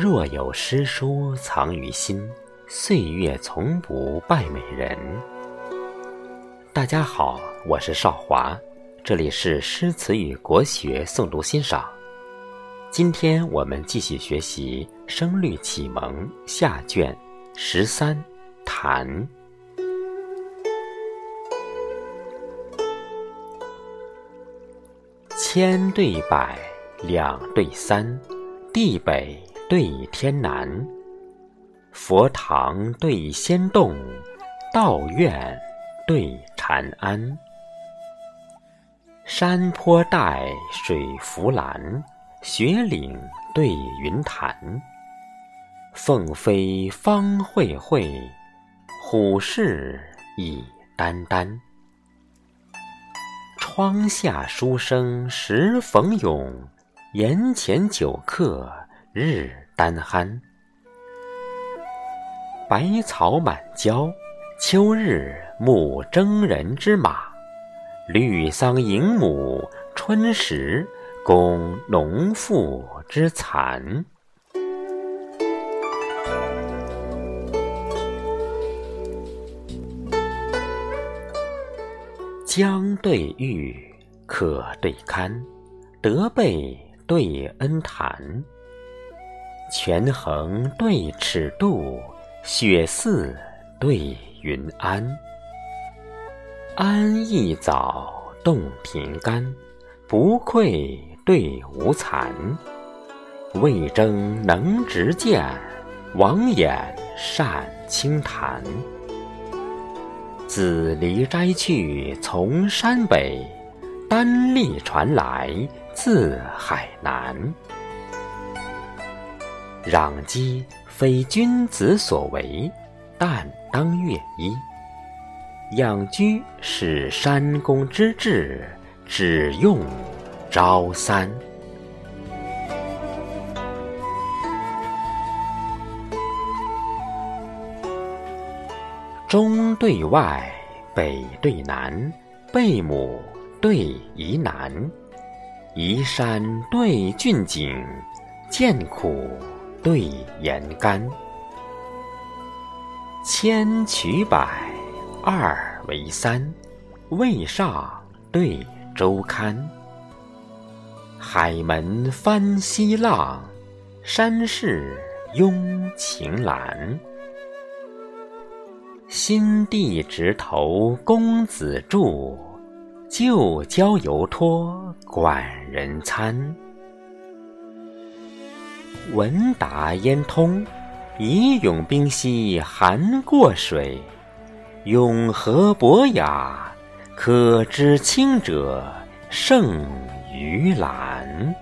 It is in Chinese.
若有诗书藏于心，岁月从不败美人。大家好，我是少华，这里是诗词与国学诵读欣赏。今天我们继续学习《声律启蒙》下卷十三《谈》。千对百，两对三，地北对天南。佛堂对仙洞，道院对禅庵。山坡带水浮蓝，雪岭对云潭。凤飞方会会，虎视已眈眈。窗下书生时逢勇，檐前酒客日当酣。百草满郊，秋日牧征人之马；绿桑迎母，春时供农妇之蚕。江对玉，可对堪，德备对恩谈。权衡对尺度，雪似对云安。安逸早，洞庭干，不愧对无惭。魏征能执剑，王衍善清谈。自离斋去从山北，单立传来自海南。攘鸡非君子所为，但当乐衣。养居是山公之志，只用朝三。中对外，北对南，贝母对宜南，宜山对峻景，见苦对严干。千取百，二为三，渭上对周刊。海门翻西浪，山势拥晴岚。新地直投公子住，旧交犹托管人餐。文达焉通，以咏冰兮寒过水。永和伯雅，可知清者胜于蓝。